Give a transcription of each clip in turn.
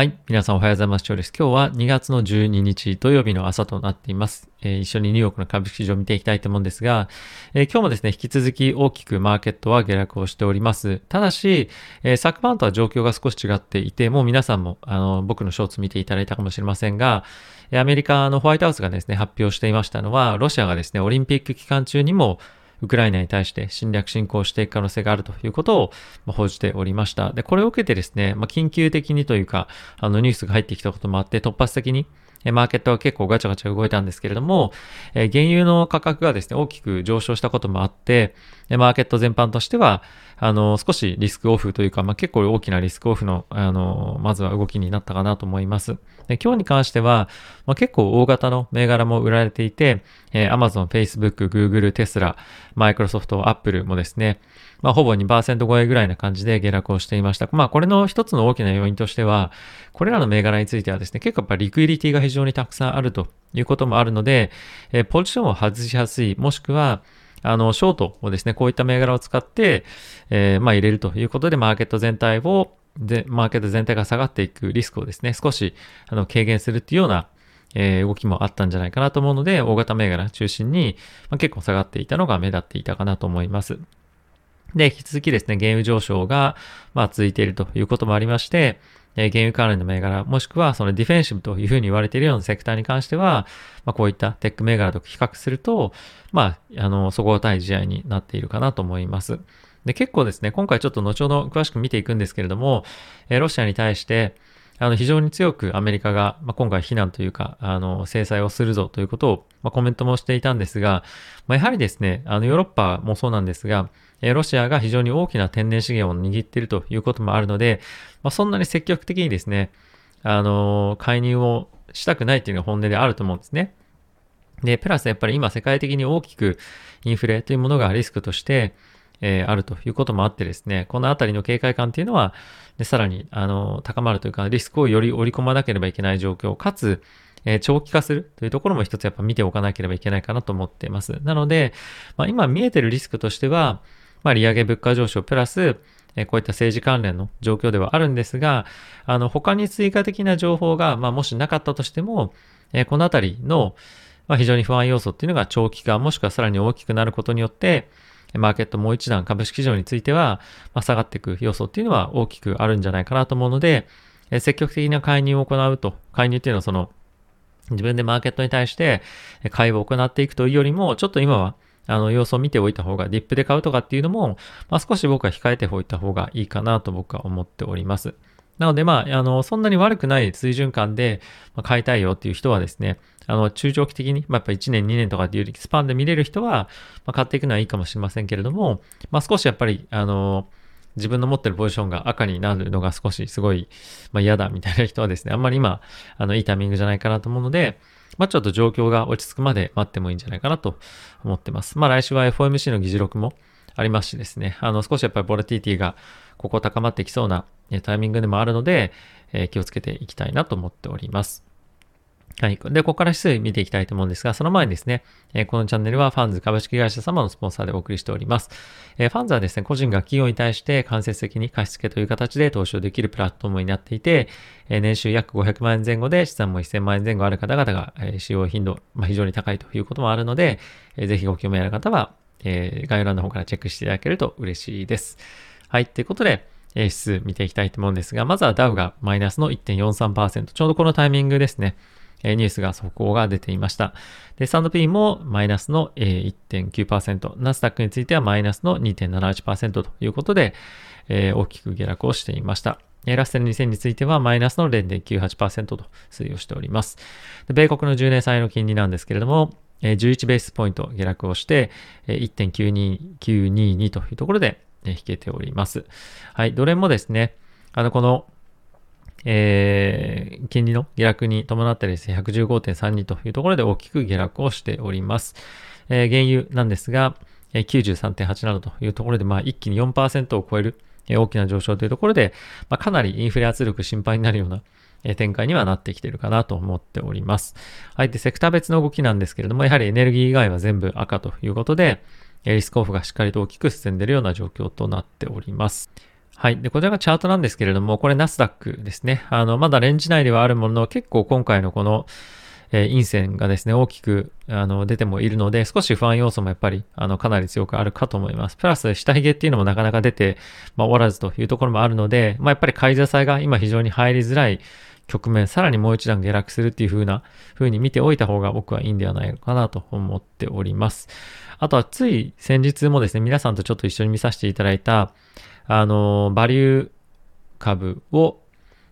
はい。皆さんおはようございます。今日です。今日は2月の12日土曜日の朝となっています。えー、一緒にニューヨークの株式市場を見ていきたいと思うんですが、えー、今日もですね、引き続き大きくマーケットは下落をしております。ただし、えー、昨晩とは状況が少し違っていて、もう皆さんも、あの、僕のショーツ見ていただいたかもしれませんが、アメリカのホワイトハウスがですね、発表していましたのは、ロシアがですね、オリンピック期間中にも、ウクライナに対して侵略侵攻していく可能性があるということを報じておりました。で、これを受けてですね、まあ、緊急的にというか、あのニュースが入ってきたこともあって、突発的にマーケットは結構ガチャガチャ動いたんですけれども、え原油の価格がですね、大きく上昇したこともあって、マーケット全般としては、あの、少しリスクオフというか、まあ、結構大きなリスクオフの、あの、まずは動きになったかなと思います。で今日に関しては、まあ、結構大型の銘柄も売られていて、えー、Amazon、Facebook、Google、Tesla、Microsoft、Apple もですね、まあ、ほぼ2%超えぐらいな感じで下落をしていました。まあ、これの一つの大きな要因としては、これらの銘柄についてはですね、結構やっぱリクイリティが非常にたくさんあるということもあるので、えー、ポジションを外しやすい、もしくは、あの、ショートをですね、こういった銘柄を使って、えー、まあ入れるということで、マーケット全体を、で、マーケット全体が下がっていくリスクをですね、少し、あの、軽減するっていうような、えー、動きもあったんじゃないかなと思うので、大型銘柄中心に、まあ、結構下がっていたのが目立っていたかなと思います。で、引き続きですね、原油上昇が、まあ、続いているということもありまして、えー、原油関連の銘柄、もしくはそのディフェンシブというふうに言われているようなセクターに関しては、まあ、こういったテック銘柄と比較すると、まあ、あの、底堅い試合になっているかなと思います。で、結構ですね、今回ちょっと後ほど詳しく見ていくんですけれども、えー、ロシアに対して、あの、非常に強くアメリカが、まあ、今回非難というか、あの、制裁をするぞということを、まあ、コメントもしていたんですが、まあ、やはりですね、あの、ヨーロッパもそうなんですが、えロシアが非常に大きな天然資源を握っているということもあるので、まあ、そんなに積極的にですね、あの、介入をしたくないっていうのが本音であると思うんですね。で、プラスやっぱり今世界的に大きくインフレというものがリスクとして、えー、あるということもあってですね、このあたりの警戒感っていうのは、でさらに、あの、高まるというか、リスクをより織り込まなければいけない状況、かつ、えー、長期化するというところも一つやっぱ見ておかなければいけないかなと思っています。なので、まあ、今見えてるリスクとしては、まあ、利上げ物価上昇プラス、えこういった政治関連の状況ではあるんですが、あの、他に追加的な情報が、まあ、もしなかったとしても、えこのあたりの、まあ、非常に不安要素っていうのが長期化、もしくはさらに大きくなることによって、マーケットもう一段株式市場については、まあ、下がっていく要素っていうのは大きくあるんじゃないかなと思うので、え積極的な介入を行うと、介入っていうのはその、自分でマーケットに対して買いを行っていくというよりも、ちょっと今はあの、様子を見ておいた方が、ディップで買うとかっていうのも、まあ、少し僕は控えておいた方がいいかなと僕は思っております。なので、まあ、あの、そんなに悪くない水準感で買いたいよっていう人はですね、あの、中長期的に、まあ、やっぱ1年、2年とかっていうスパンで見れる人は、まあ、買っていくのはいいかもしれませんけれども、まあ、少しやっぱり、あの、自分の持ってるポジションが赤になるのが少しすごい、まあ、嫌だみたいな人はですね、あんまり今、あの、いいタイミングじゃないかなと思うので、まあ、ちょっと状況が落ち着くまで待ってもいいんじゃないかなと思ってます。まあ、来週は FOMC の議事録もありますしですね、あの、少しやっぱりボラティティがここ高まってきそうなタイミングでもあるので、えー、気をつけていきたいなと思っております。はい。で、ここから指数見ていきたいと思うんですが、その前にですね、え、このチャンネルはファンズ株式会社様のスポンサーでお送りしております。え、ファンズはですね、個人が企業に対して間接的に貸付という形で投資をできるプラットフォームになっていて、え、年収約500万円前後で資産も1000万円前後ある方々が、え使用頻度、まあ、非常に高いということもあるので、え、ぜひご興味ある方は、え概要欄の方からチェックしていただけると嬉しいです。はい。ということで、指数見ていきたいと思うんですが、まずはダウがマイナスの1.43%。ちょうどこのタイミングですね。えニュースが速報が出ていました。で、スタンド P もマイナスの1.9%、ナスダックについてはマイナスの2.78%ということで、え、大きく下落をしていました。ラッセル2000についてはマイナスの0.98%と推移をしております。米国の10年債の金利なんですけれども、11ベースポイント下落をして1.92922というところで引けております。はい、ドル円もですね、あの、このえー、金利の下落に伴ってですね、115.32というところで大きく下落をしております。えー、原油なんですが、93.87というところで、まあ、一気に4%を超える、えー、大きな上昇というところで、まあ、かなりインフレ圧力心配になるような、えー、展開にはなってきているかなと思っております。はい。で、セクター別の動きなんですけれども、やはりエネルギー以外は全部赤ということで、リスクオフがしっかりと大きく進んでいるような状況となっております。はい。で、こちらがチャートなんですけれども、これナスダックですね。あの、まだレンジ内ではあるものの、結構今回のこの、えー、陰線がですね、大きく、あの、出てもいるので、少し不安要素もやっぱり、あの、かなり強くあるかと思います。プラス、下髭っていうのもなかなか出て、まあ、終わらずというところもあるので、まあ、やっぱり買い支えが今非常に入りづらい局面、さらにもう一段下落するっていう風な、風に見ておいた方が僕はいいんではないのかなと思っております。あとは、つい先日もですね、皆さんとちょっと一緒に見させていただいた、あの、バリュー株を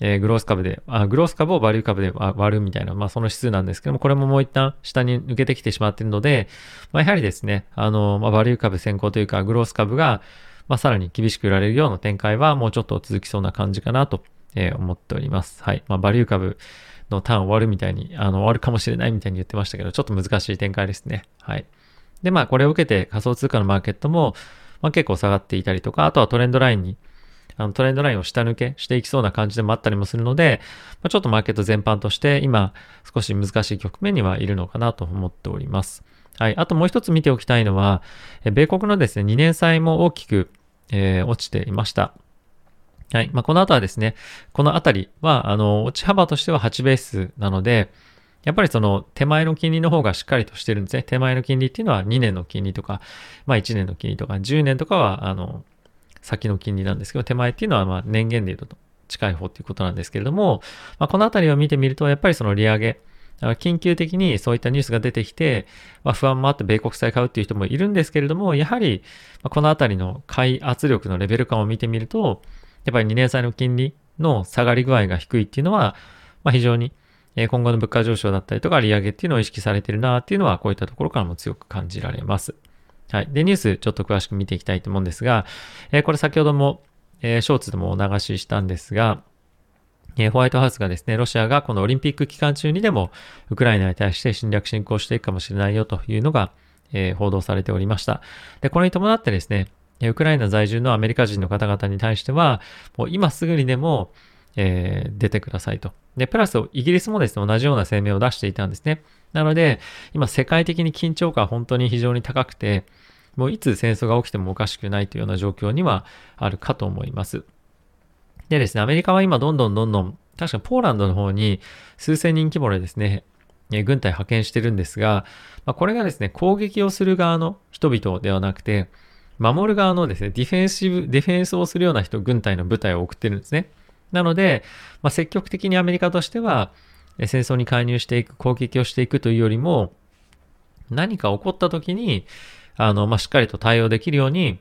えー、グロース株で、あ、グロース株をバリュー株で割るみたいな、まあその指数なんですけども、これももう一旦下に抜けてきてしまっているので、まあやはりですね、あの、まあバリュー株先行というか、グロース株が、まあさらに厳しく売られるような展開はもうちょっと続きそうな感じかなと、えー、思っております。はい。まあバリュー株のターン終わるみたいに、あの、終わるかもしれないみたいに言ってましたけど、ちょっと難しい展開ですね。はい。で、まあこれを受けて仮想通貨のマーケットも、まあ結構下がっていたりとか、あとはトレンドラインに、あのトレンドラインを下抜けしていきそうな感じでもあったりもするので、まあ、ちょっとマーケット全般として今少し難しい局面にはいるのかなと思っております。はい。あともう一つ見ておきたいのは、米国のですね、2年債も大きく、えー、落ちていました。はい。まあ、この後はですね、このあたりは、あの、落ち幅としては8ベースなので、やっぱりその手前の金利の方がしっかりとしてるんですね。手前の金利っていうのは2年の金利とか、まあ1年の金利とか、10年とかは、あの、先の金利なんですけど、手前っていうのはまあ年限で言うと近い方っていうことなんですけれども、まあ、このあたりを見てみると、やっぱりその利上げ、緊急的にそういったニュースが出てきて、まあ、不安もあって米国債買うっていう人もいるんですけれども、やはり、このあたりの買い圧力のレベル感を見てみると、やっぱり2年債の金利の下がり具合が低いっていうのは、まあ、非常に今後の物価上昇だったりとか利上げっていうのを意識されてるなっていうのは、こういったところからも強く感じられます。はい。で、ニュースちょっと詳しく見ていきたいと思うんですが、え、これ先ほども、え、ショーツでもお流ししたんですが、え、ホワイトハウスがですね、ロシアがこのオリンピック期間中にでも、ウクライナに対して侵略侵攻していくかもしれないよというのが、え、報道されておりました。で、これに伴ってですね、ウクライナ在住のアメリカ人の方々に対しては、もう今すぐにでも、えー、出てくださいと。で、プラスイギリスもですね、同じような声明を出していたんですね。なので、今世界的に緊張感は本当に非常に高くて、もういつ戦争が起きてもおかしくないというような状況にはあるかと思います。でですね、アメリカは今どんどんどんどん、確かポーランドの方に数千人規模でですね、軍隊派遣してるんですが、まあ、これがですね、攻撃をする側の人々ではなくて、守る側のですね、ディフェンシブ、ディフェンスをするような人、軍隊の部隊を送ってるんですね。なので、まあ、積極的にアメリカとしては、戦争に介入していく、攻撃をしていくというよりも、何か起こった時に、あの、まあ、しっかりと対応できるように、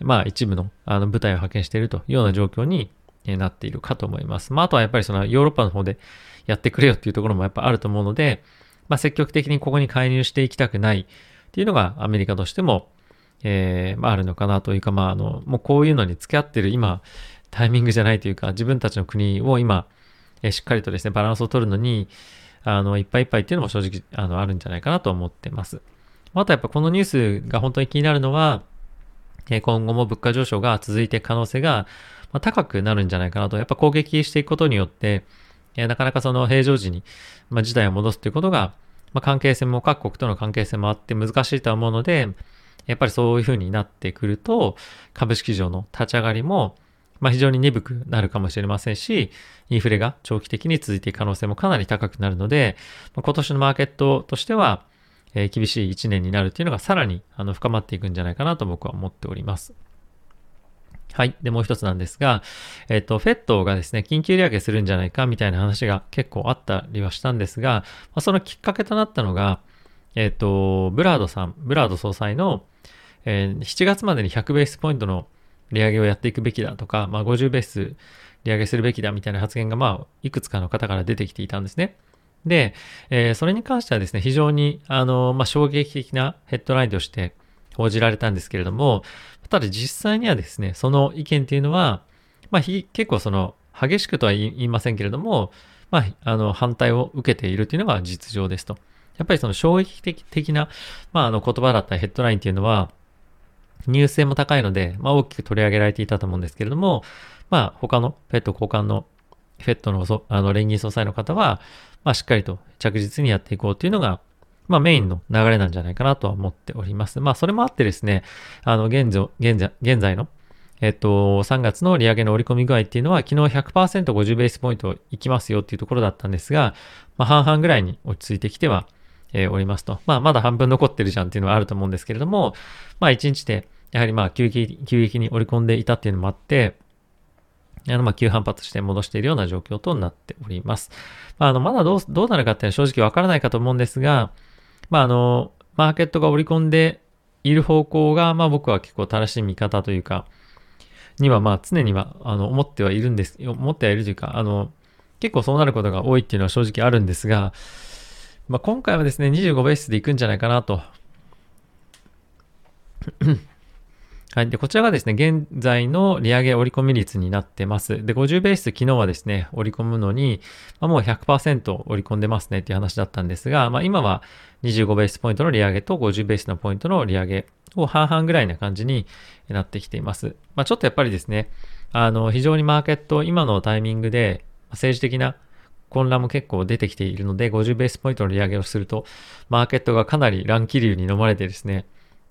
まあ、一部の、あの、部隊を派遣しているというような状況になっているかと思います。まあ、あとはやっぱりそのヨーロッパの方でやってくれよっていうところもやっぱあると思うので、まあ、積極的にここに介入していきたくないっていうのがアメリカとしても、えー、まあ、あるのかなというか、まあ、あの、もうこういうのに付き合ってる今、タイミングじゃないというか、自分たちの国を今、え、しっかりとですね、バランスを取るのに、あの、いっぱいいっぱいっていうのも正直、あの、あるんじゃないかなと思ってます。あとやっぱこのニュースが本当に気になるのは、え今後も物価上昇が続いていく可能性が高くなるんじゃないかなと。やっぱ攻撃していくことによって、えなかなかその平常時に、まあ、事態を戻すということが、まあ、関係性も各国との関係性もあって難しいとは思うので、やっぱりそういうふうになってくると、株式市場の立ち上がりも、まあ、非常に鈍くなるかもしれませんし、インフレが長期的に続いていく可能性もかなり高くなるので、ま今年のマーケットとしては、えー、厳しい1年になるっていうのがさらにあの深まっていくんじゃないかなと僕は思っております。はい。で、もう一つなんですが、えっ、と、フェットがですね、緊急利上げするんじゃないかみたいな話が結構あったりはしたんですが、まあ、そのきっかけとなったのが、えっ、と、ブラードさん、ブラード総裁の、えー、7月までに100ベースポイントの利上げをやっていくべきだとか、まあ、50ベース利上げするべきだみたいな発言が、まあ、いくつかの方から出てきていたんですね。で、えー、それに関してはですね、非常に、あの、まあ、衝撃的なヘッドラインとして報じられたんですけれども、ただ実際にはですね、その意見っていうのは、まあ、結構その、激しくとは言いませんけれども、まあ、あの、反対を受けているというのが実情ですと。やっぱりその衝撃的な、まあ、あの言葉だったりヘッドラインっていうのは、入性も高いので、まあ、大きく取り上げられていたと思うんですけれども、まあ、他のペット交換の、フェットのあの連銀総裁の方は、まあ、しっかりと着実にやっていこうというのが、まあ、メインの流れなんじゃないかなとは思っております。まあ、それもあってですね、あの、現在、現在、現在のえっと、3月の利上げの織り込み具合っていうのは、昨日 100%50 ベースポイントいきますよっていうところだったんですが、まあ、半々ぐらいに落ち着いてきては、え、おりますと。まあ、まだ半分残ってるじゃんっていうのはあると思うんですけれども、まあ、1日で、やはりまあ、急激急激に織り込んでいたっていうのもあって、あの、ま、急反発して戻しているような状況となっております。まあ、あの、まだどう、どうなるかっていうのは正直わからないかと思うんですが、まあ、あの、マーケットが織り込んでいる方向が、まあ、僕は結構正しい見方というか、にはまあ常にはあの思ってはいるんです、思ってはいるというか、あの、結構そうなることが多いっていうのは正直あるんですが、まあ、今回はですね、25ベースでいくんじゃないかなと。はい。で、こちらがですね、現在の利上げ織り込み率になってます。で、50ベース昨日はですね、織り込むのに、まあ、もう100%織り込んでますねっていう話だったんですが、まあ、今は25ベースポイントの利上げと50ベースのポイントの利上げを半々ぐらいな感じになってきています。まあ、ちょっとやっぱりですね、あの、非常にマーケット、今のタイミングで政治的な混乱も結構出てきているので、50ベースポイントの利上げをすると、マーケットがかなり乱気流に飲まれてですね、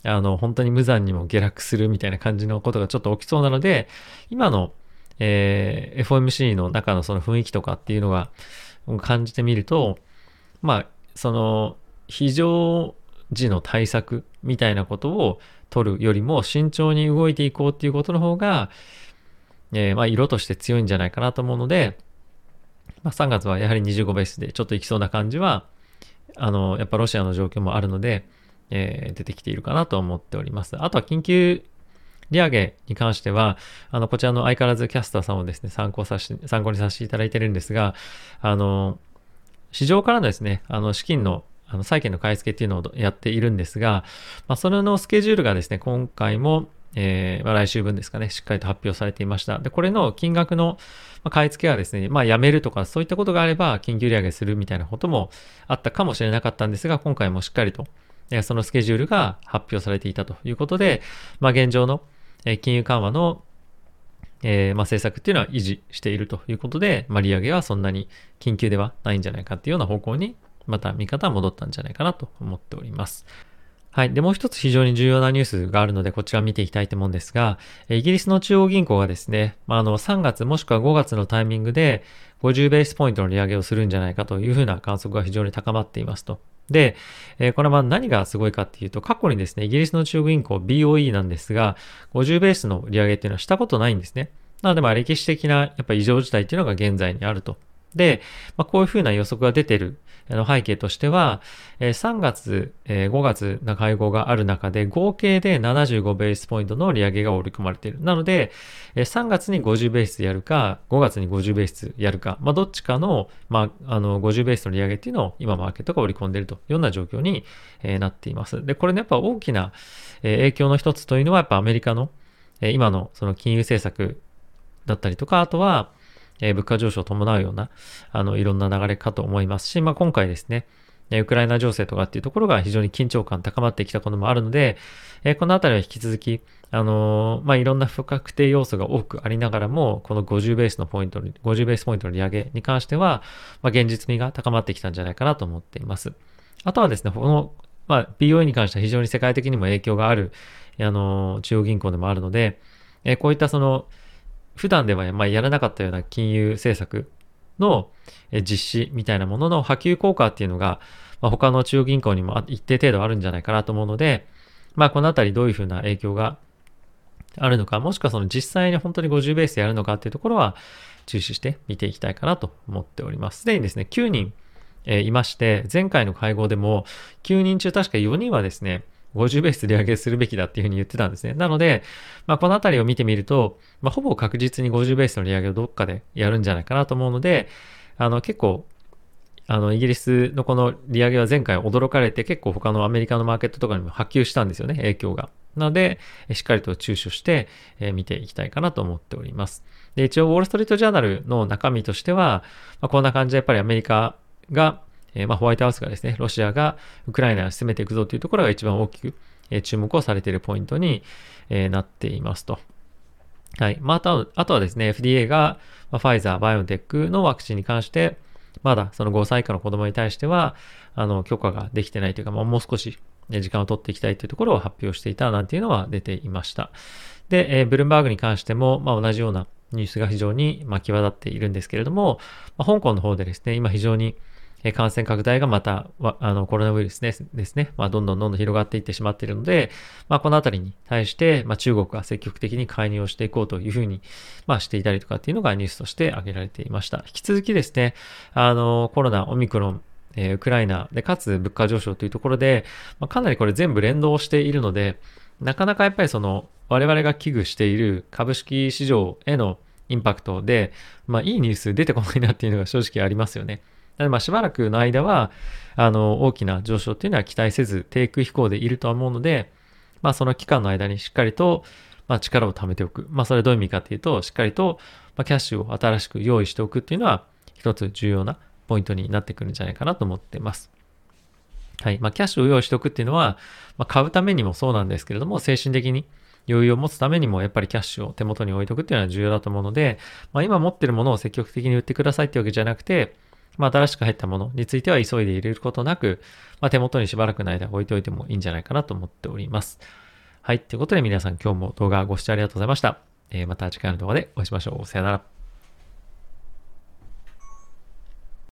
あの、本当に無残にも下落するみたいな感じのことがちょっと起きそうなので、今の、えー、FOMC の中のその雰囲気とかっていうのが感じてみると、まあ、その、非常時の対策みたいなことを取るよりも慎重に動いていこうっていうことの方が、えー、まあ、色として強いんじゃないかなと思うので、まあ、3月はやはり25ベースでちょっといきそうな感じは、あの、やっぱロシアの状況もあるので、えー、出てきているかなと思っております。あとは緊急利上げに関しては、あの、こちらの相変わらずキャスターさんをですね、参考さし、参考にさせていただいてるんですが、あの、市場からのですね、あの、資金のあの債券の買い付けっていうのをやっているんですが、まあ、それのスケジュールがですね、今回も、えー、まあ、来週分ですかね、しっかりと発表されていました。で、これの金額の買い付けはですね、まあ、やめるとか、そういったことがあれば、緊急利上げするみたいなこともあったかもしれなかったんですが、今回もしっかりと、えそのスケジュールが発表されていたということで、まあ、現状の、え金融緩和のえー、まあ、政策っていうのは維持しているということで、まあ、利上げはそんなに緊急ではないんじゃないかっていうような方向にまた見方は戻ったんじゃないかなと思っております。はい。で、もう一つ非常に重要なニュースがあるので、こちら見ていきたいと思うんですが、イギリスの中央銀行がですね、まあ、あの、3月もしくは5月のタイミングで、50ベースポイントの利上げをするんじゃないかというふうな観測が非常に高まっていますと。で、えー、これは何がすごいかっていうと、過去にですね、イギリスの中央銀行 BOE なんですが、50ベースの利上げっていうのはしたことないんですね。なので、まあ歴史的なやっぱ異常事態っていうのが現在にあると。で、まあ、こういうふうな予測が出てる背景としては、3月、5月の会合がある中で合計で75ベースポイントの利上げが織り込まれている。なので、3月に50ベースやるか、5月に50ベースやるか、まあ、どっちかの、まあ、あの、50ベースの利上げっていうのを今マーケットが織り込んでいるというような状況になっています。で、これね、やっぱ大きな影響の一つというのは、やっぱアメリカの今のその金融政策だったりとか、あとは、え物価上昇を伴うような、あの、いろんな流れかと思いますし、まあ、今回ですね、ウクライナ情勢とかっていうところが非常に緊張感高まってきたこともあるので、えこのあたりは引き続き、あの、まあ、いろんな不確定要素が多くありながらも、この50ベースのポイント、50ベースポイントの利上げに関しては、まあ、現実味が高まってきたんじゃないかなと思っています。あとはですね、この、まあ、BOE に関しては非常に世界的にも影響がある、あの、中央銀行でもあるので、えこういったその、普段ではまやらなかったような金融政策の実施みたいなものの波及効果っていうのが、まあ、他の中央銀行にも一定程度あるんじゃないかなと思うので、まあこのあたりどういうふうな影響があるのか、もしくはその実際に本当に50ベースでやるのかっていうところは注視して見ていきたいかなと思っております。すでにですね、9人、え、いまして、前回の会合でも9人中確か4人はですね、50ベース利上げするべきだっていうふうに言ってたんですね。なので、まあ、このあたりを見てみると、まあ、ほぼ確実に50ベースの利上げをどっかでやるんじゃないかなと思うので、あの、結構、あの、イギリスのこの利上げは前回驚かれて結構他のアメリカのマーケットとかにも波及したんですよね、影響が。なので、しっかりと注視して、え、見ていきたいかなと思っております。で、一応、ウォール・ストリート・ジャーナルの中身としては、まあ、こんな感じでやっぱりアメリカが、えー、まあ、ホワイトハウスがですね、ロシアがウクライナを攻めていくぞというところが一番大きく、え、注目をされているポイントに、え、なっていますと。はい。まあ、あとあとはですね、FDA が、まあ、ファイザー、バイオンテックのワクチンに関して、まだその5歳以下の子供に対しては、あの、許可ができてないというか、まあ、もう少し、時間を取っていきたいというところを発表していたなんていうのは出ていました。で、えー、ブルームバーグに関しても、まあ、同じようなニュースが非常に、まあ、際立っているんですけれども、まあ、香港の方でですね、今非常に感染拡大がまた、あの、コロナウイルスですですね、まあ、どんどんどんどん広がっていってしまっているので、まあ、このあたりに対して、まあ、中国が積極的に介入をしていこうというふうに、まあ、していたりとかっていうのがニュースとして挙げられていました。引き続きですね、あの、コロナ、オミクロン、えー、ウクライナで、かつ物価上昇というところで、まあ、かなりこれ全部連動しているので、なかなかやっぱりその、我々が危惧している株式市場へのインパクトで、まあ、いいニュース出てこないなっていうのが正直ありますよね。なので、まあ、しばらくの間は、あの、大きな上昇っていうのは期待せず、低空飛行でいるとは思うので、まあ、その期間の間にしっかりと、まあ、力を貯めておく。まあ、それどういう意味かっていうと、しっかりと、ま、キャッシュを新しく用意しておくっていうのは、一つ重要なポイントになってくるんじゃないかなと思っています。はい。まあ、キャッシュを用意しておくっていうのは、まあ、買うためにもそうなんですけれども、精神的に余裕を持つためにも、やっぱりキャッシュを手元に置いとくっていうのは重要だと思うので、まあ、今持ってるものを積極的に売ってくださいってわけじゃなくて、まあ、新しく入ったものについては急いで入れることなく、まあ、手元にしばらくの間置いておいてもいいんじゃないかなと思っております。はい。ということで皆さん今日も動画ご視聴ありがとうございました。えー、また次回の動画でお会いしましょう。さよなら。